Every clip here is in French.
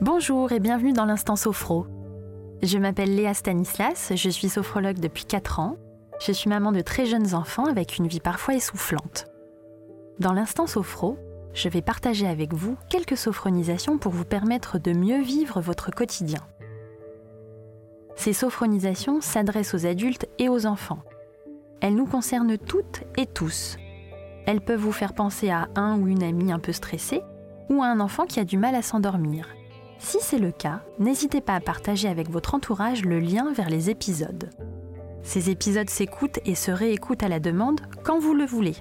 Bonjour et bienvenue dans l'Instant Sophro. Je m'appelle Léa Stanislas, je suis sophrologue depuis 4 ans. Je suis maman de très jeunes enfants avec une vie parfois essoufflante. Dans l'Instant Sophro, je vais partager avec vous quelques sophronisations pour vous permettre de mieux vivre votre quotidien. Ces sophronisations s'adressent aux adultes et aux enfants. Elles nous concernent toutes et tous. Elles peuvent vous faire penser à un ou une amie un peu stressée ou à un enfant qui a du mal à s'endormir. Si c'est le cas, n'hésitez pas à partager avec votre entourage le lien vers les épisodes. Ces épisodes s'écoutent et se réécoutent à la demande quand vous le voulez.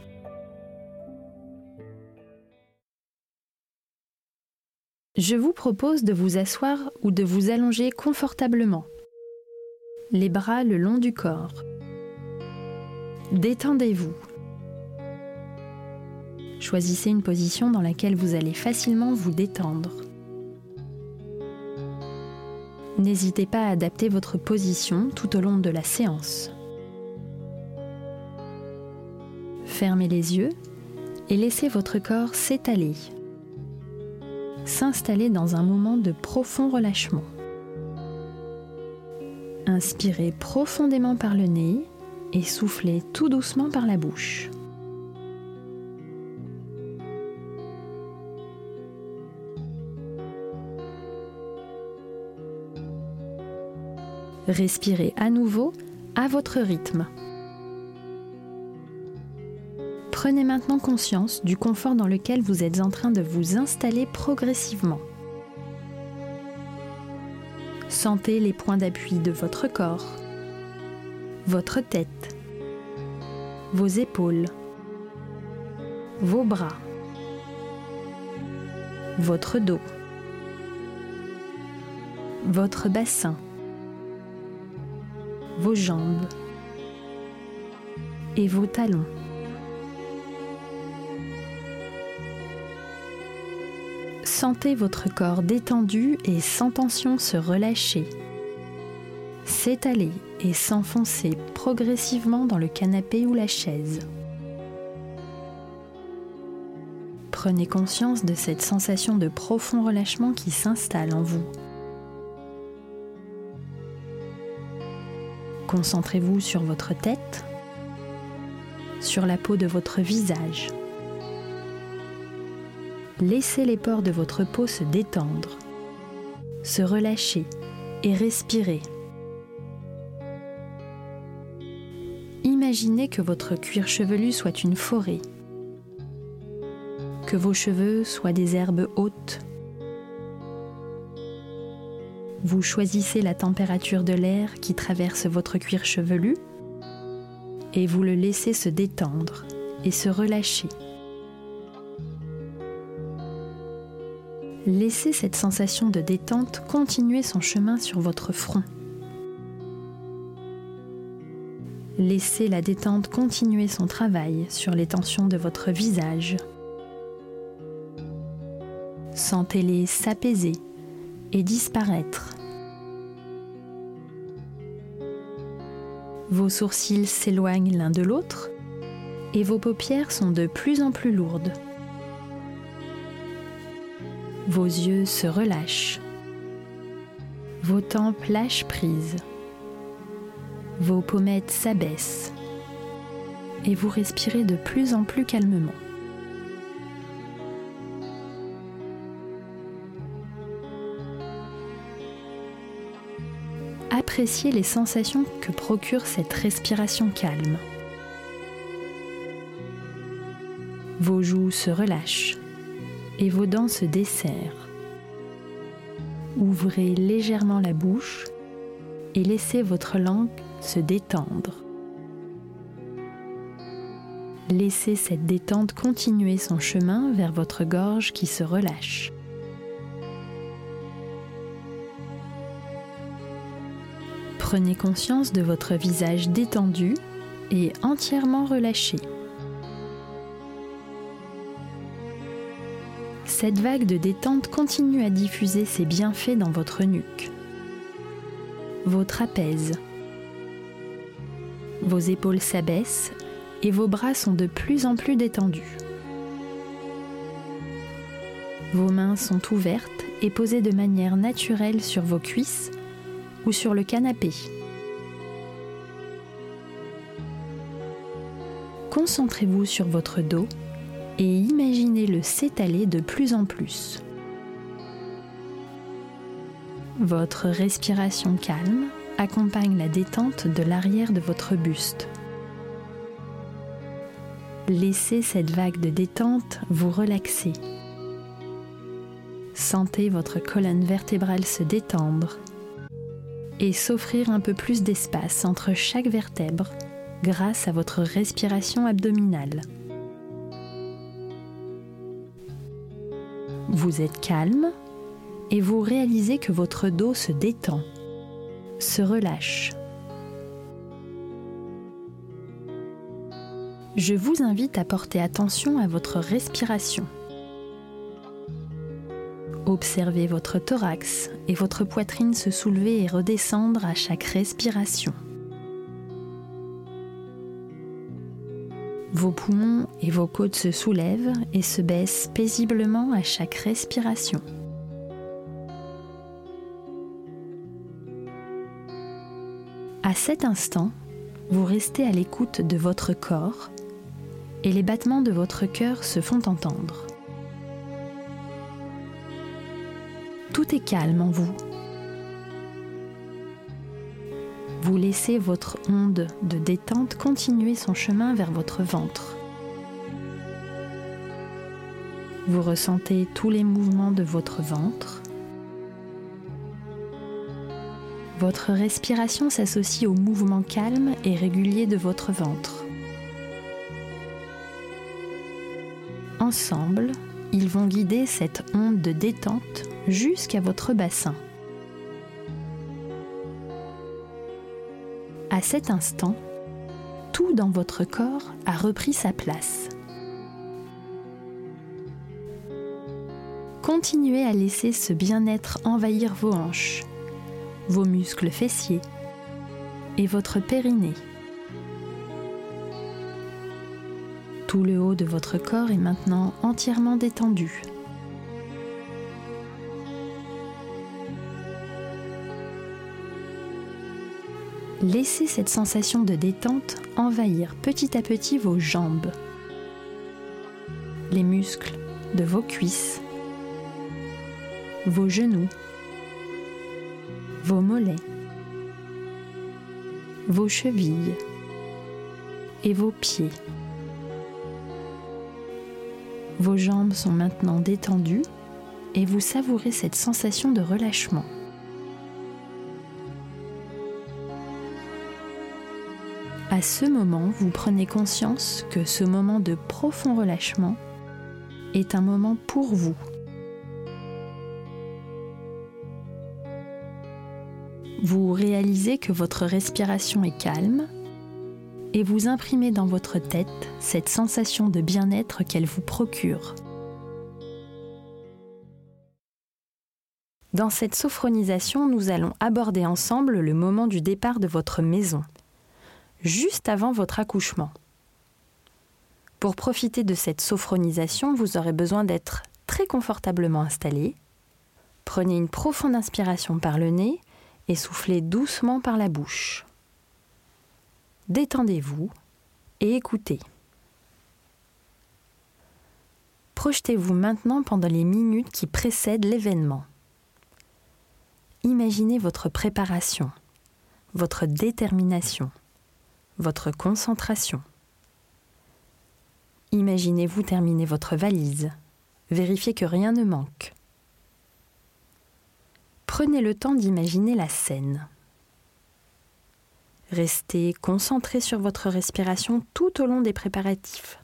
Je vous propose de vous asseoir ou de vous allonger confortablement, les bras le long du corps. Détendez-vous. Choisissez une position dans laquelle vous allez facilement vous détendre. N'hésitez pas à adapter votre position tout au long de la séance. Fermez les yeux et laissez votre corps s'étaler, s'installer dans un moment de profond relâchement. Inspirez profondément par le nez et soufflez tout doucement par la bouche. Respirez à nouveau à votre rythme. Prenez maintenant conscience du confort dans lequel vous êtes en train de vous installer progressivement. Sentez les points d'appui de votre corps, votre tête, vos épaules, vos bras, votre dos, votre bassin vos jambes et vos talons. Sentez votre corps détendu et sans tension se relâcher, s'étaler et s'enfoncer progressivement dans le canapé ou la chaise. Prenez conscience de cette sensation de profond relâchement qui s'installe en vous. Concentrez-vous sur votre tête, sur la peau de votre visage. Laissez les pores de votre peau se détendre, se relâcher et respirer. Imaginez que votre cuir chevelu soit une forêt, que vos cheveux soient des herbes hautes vous choisissez la température de l'air qui traverse votre cuir chevelu et vous le laissez se détendre et se relâcher. Laissez cette sensation de détente continuer son chemin sur votre front. Laissez la détente continuer son travail sur les tensions de votre visage. Sentez-les s'apaiser et disparaître. Vos sourcils s'éloignent l'un de l'autre et vos paupières sont de plus en plus lourdes. Vos yeux se relâchent. Vos tempes lâchent prise. Vos pommettes s'abaissent. Et vous respirez de plus en plus calmement. Appréciez les sensations que procure cette respiration calme. Vos joues se relâchent et vos dents se desserrent. Ouvrez légèrement la bouche et laissez votre langue se détendre. Laissez cette détente continuer son chemin vers votre gorge qui se relâche. Prenez conscience de votre visage détendu et entièrement relâché. Cette vague de détente continue à diffuser ses bienfaits dans votre nuque, vos trapèzes. Vos épaules s'abaissent et vos bras sont de plus en plus détendus. Vos mains sont ouvertes et posées de manière naturelle sur vos cuisses ou sur le canapé. Concentrez-vous sur votre dos et imaginez-le s'étaler de plus en plus. Votre respiration calme accompagne la détente de l'arrière de votre buste. Laissez cette vague de détente vous relaxer. Sentez votre colonne vertébrale se détendre et s'offrir un peu plus d'espace entre chaque vertèbre grâce à votre respiration abdominale. Vous êtes calme et vous réalisez que votre dos se détend, se relâche. Je vous invite à porter attention à votre respiration. Observez votre thorax et votre poitrine se soulever et redescendre à chaque respiration. Vos poumons et vos côtes se soulèvent et se baissent paisiblement à chaque respiration. À cet instant, vous restez à l'écoute de votre corps et les battements de votre cœur se font entendre. Calme en vous. Vous laissez votre onde de détente continuer son chemin vers votre ventre. Vous ressentez tous les mouvements de votre ventre. Votre respiration s'associe au mouvement calme et régulier de votre ventre. Ensemble, ils vont guider cette onde de détente jusqu'à votre bassin. À cet instant, tout dans votre corps a repris sa place. Continuez à laisser ce bien-être envahir vos hanches, vos muscles fessiers et votre périnée. Tout le haut de votre corps est maintenant entièrement détendu. Laissez cette sensation de détente envahir petit à petit vos jambes, les muscles de vos cuisses, vos genoux, vos mollets, vos chevilles et vos pieds. Vos jambes sont maintenant détendues et vous savourez cette sensation de relâchement. À ce moment, vous prenez conscience que ce moment de profond relâchement est un moment pour vous. Vous réalisez que votre respiration est calme et vous imprimez dans votre tête cette sensation de bien-être qu'elle vous procure. Dans cette sophronisation, nous allons aborder ensemble le moment du départ de votre maison juste avant votre accouchement. Pour profiter de cette sophronisation, vous aurez besoin d'être très confortablement installé. Prenez une profonde inspiration par le nez et soufflez doucement par la bouche. Détendez-vous et écoutez. Projetez-vous maintenant pendant les minutes qui précèdent l'événement. Imaginez votre préparation, votre détermination votre concentration. Imaginez-vous terminer votre valise. Vérifiez que rien ne manque. Prenez le temps d'imaginer la scène. Restez concentré sur votre respiration tout au long des préparatifs.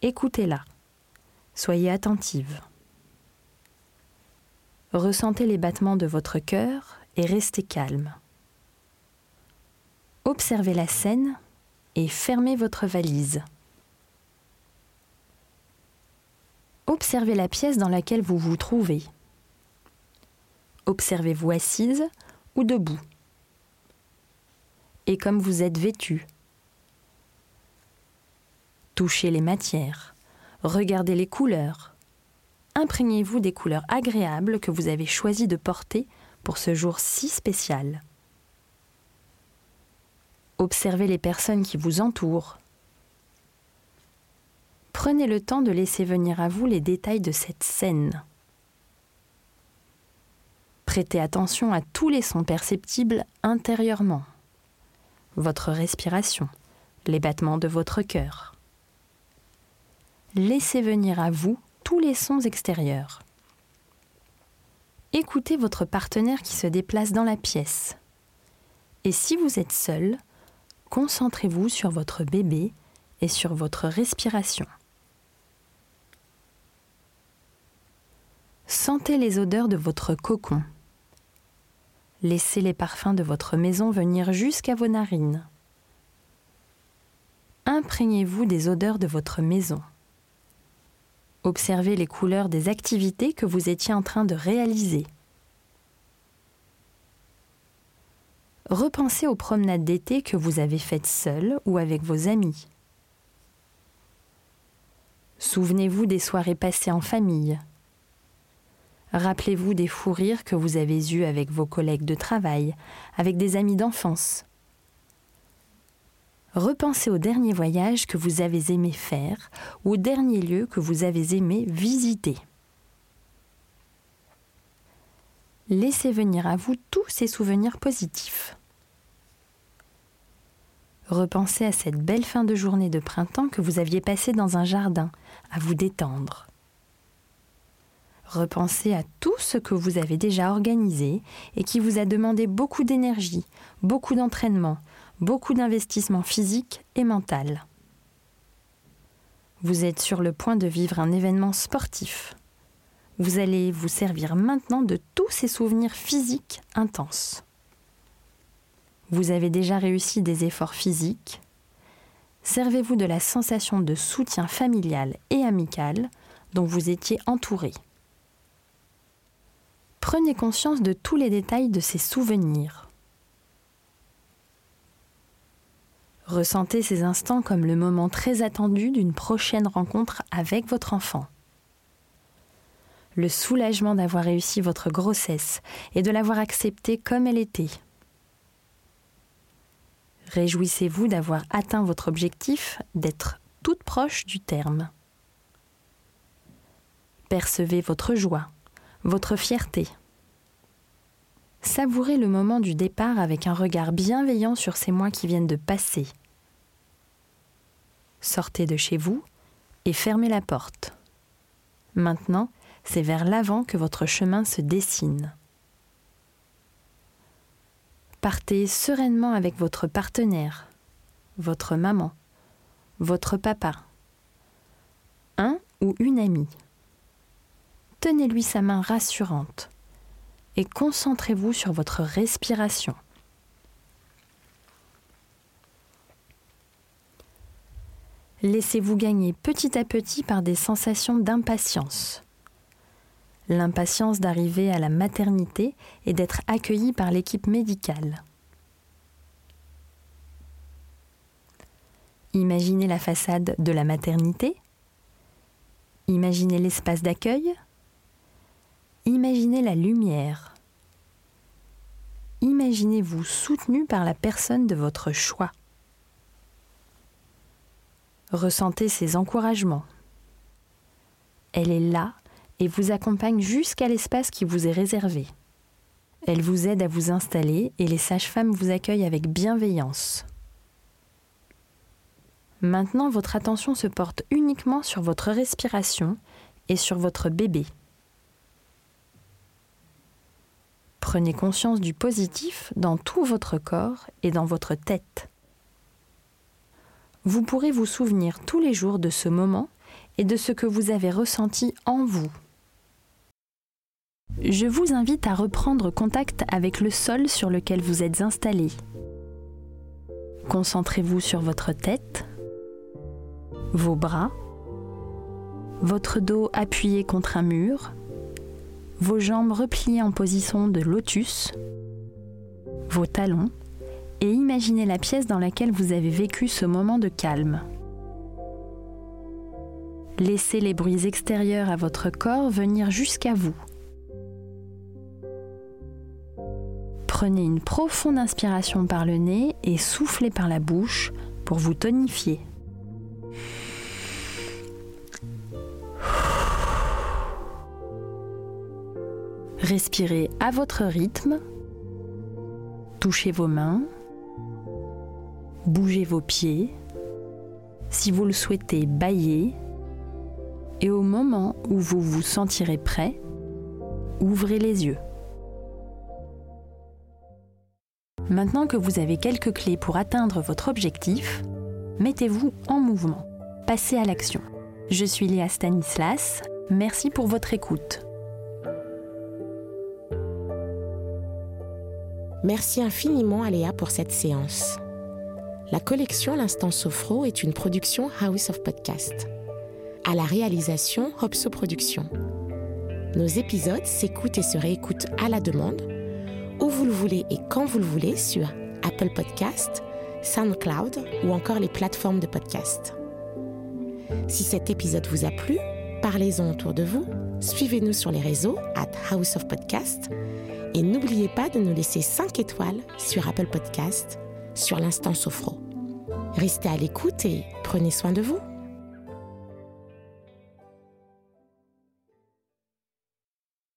Écoutez-la. Soyez attentive. Ressentez les battements de votre cœur et restez calme. Observez la scène et fermez votre valise. Observez la pièce dans laquelle vous vous trouvez. Observez-vous assise ou debout. Et comme vous êtes vêtu. Touchez les matières, regardez les couleurs. imprégnez-vous des couleurs agréables que vous avez choisi de porter pour ce jour si spécial. Observez les personnes qui vous entourent. Prenez le temps de laisser venir à vous les détails de cette scène. Prêtez attention à tous les sons perceptibles intérieurement. Votre respiration, les battements de votre cœur. Laissez venir à vous tous les sons extérieurs. Écoutez votre partenaire qui se déplace dans la pièce. Et si vous êtes seul, concentrez-vous sur votre bébé et sur votre respiration. Sentez les odeurs de votre cocon. Laissez les parfums de votre maison venir jusqu'à vos narines. Imprégnez-vous des odeurs de votre maison. Observez les couleurs des activités que vous étiez en train de réaliser. Repensez aux promenades d'été que vous avez faites seul ou avec vos amis. Souvenez-vous des soirées passées en famille. Rappelez-vous des fous rires que vous avez eus avec vos collègues de travail, avec des amis d'enfance. Repensez au dernier voyage que vous avez aimé faire ou au dernier lieu que vous avez aimé visiter. Laissez venir à vous tous ces souvenirs positifs. Repensez à cette belle fin de journée de printemps que vous aviez passée dans un jardin, à vous détendre. Repensez à tout ce que vous avez déjà organisé et qui vous a demandé beaucoup d'énergie, beaucoup d'entraînement, beaucoup d'investissement physique et mental. Vous êtes sur le point de vivre un événement sportif. Vous allez vous servir maintenant de tous ces souvenirs physiques intenses. Vous avez déjà réussi des efforts physiques. Servez-vous de la sensation de soutien familial et amical dont vous étiez entouré. Prenez conscience de tous les détails de ces souvenirs. Ressentez ces instants comme le moment très attendu d'une prochaine rencontre avec votre enfant. Le soulagement d'avoir réussi votre grossesse et de l'avoir acceptée comme elle était. Réjouissez-vous d'avoir atteint votre objectif d'être toute proche du terme. Percevez votre joie, votre fierté. Savourez le moment du départ avec un regard bienveillant sur ces mois qui viennent de passer. Sortez de chez vous et fermez la porte. Maintenant, c'est vers l'avant que votre chemin se dessine. Partez sereinement avec votre partenaire, votre maman, votre papa, un ou une amie. Tenez-lui sa main rassurante et concentrez-vous sur votre respiration. Laissez-vous gagner petit à petit par des sensations d'impatience. L'impatience d'arriver à la maternité et d'être accueilli par l'équipe médicale. Imaginez la façade de la maternité. Imaginez l'espace d'accueil. Imaginez la lumière. Imaginez-vous soutenu par la personne de votre choix. Ressentez ses encouragements. Elle est là et vous accompagne jusqu'à l'espace qui vous est réservé. Elle vous aide à vous installer et les sages-femmes vous accueillent avec bienveillance. Maintenant, votre attention se porte uniquement sur votre respiration et sur votre bébé. Prenez conscience du positif dans tout votre corps et dans votre tête. Vous pourrez vous souvenir tous les jours de ce moment et de ce que vous avez ressenti en vous. Je vous invite à reprendre contact avec le sol sur lequel vous êtes installé. Concentrez-vous sur votre tête, vos bras, votre dos appuyé contre un mur, vos jambes repliées en position de lotus, vos talons, et imaginez la pièce dans laquelle vous avez vécu ce moment de calme. Laissez les bruits extérieurs à votre corps venir jusqu'à vous. Prenez une profonde inspiration par le nez et soufflez par la bouche pour vous tonifier. Respirez à votre rythme. Touchez vos mains. Bougez vos pieds. Si vous le souhaitez, baillez. Et au moment où vous vous sentirez prêt, ouvrez les yeux. Maintenant que vous avez quelques clés pour atteindre votre objectif, mettez-vous en mouvement. Passez à l'action. Je suis Léa Stanislas. Merci pour votre écoute. Merci infiniment à Léa pour cette séance. La collection L'Instant Sophro est une production House of Podcast. À la réalisation, Hopso Productions. Nos épisodes s'écoutent et se réécoutent à la demande, où vous le voulez et quand vous le voulez sur Apple Podcast, SoundCloud ou encore les plateformes de podcast. Si cet épisode vous a plu, parlez-en autour de vous, suivez-nous sur les réseaux at House of Podcast et n'oubliez pas de nous laisser 5 étoiles sur Apple Podcast sur l'instant Sophro. Restez à l'écoute et prenez soin de vous.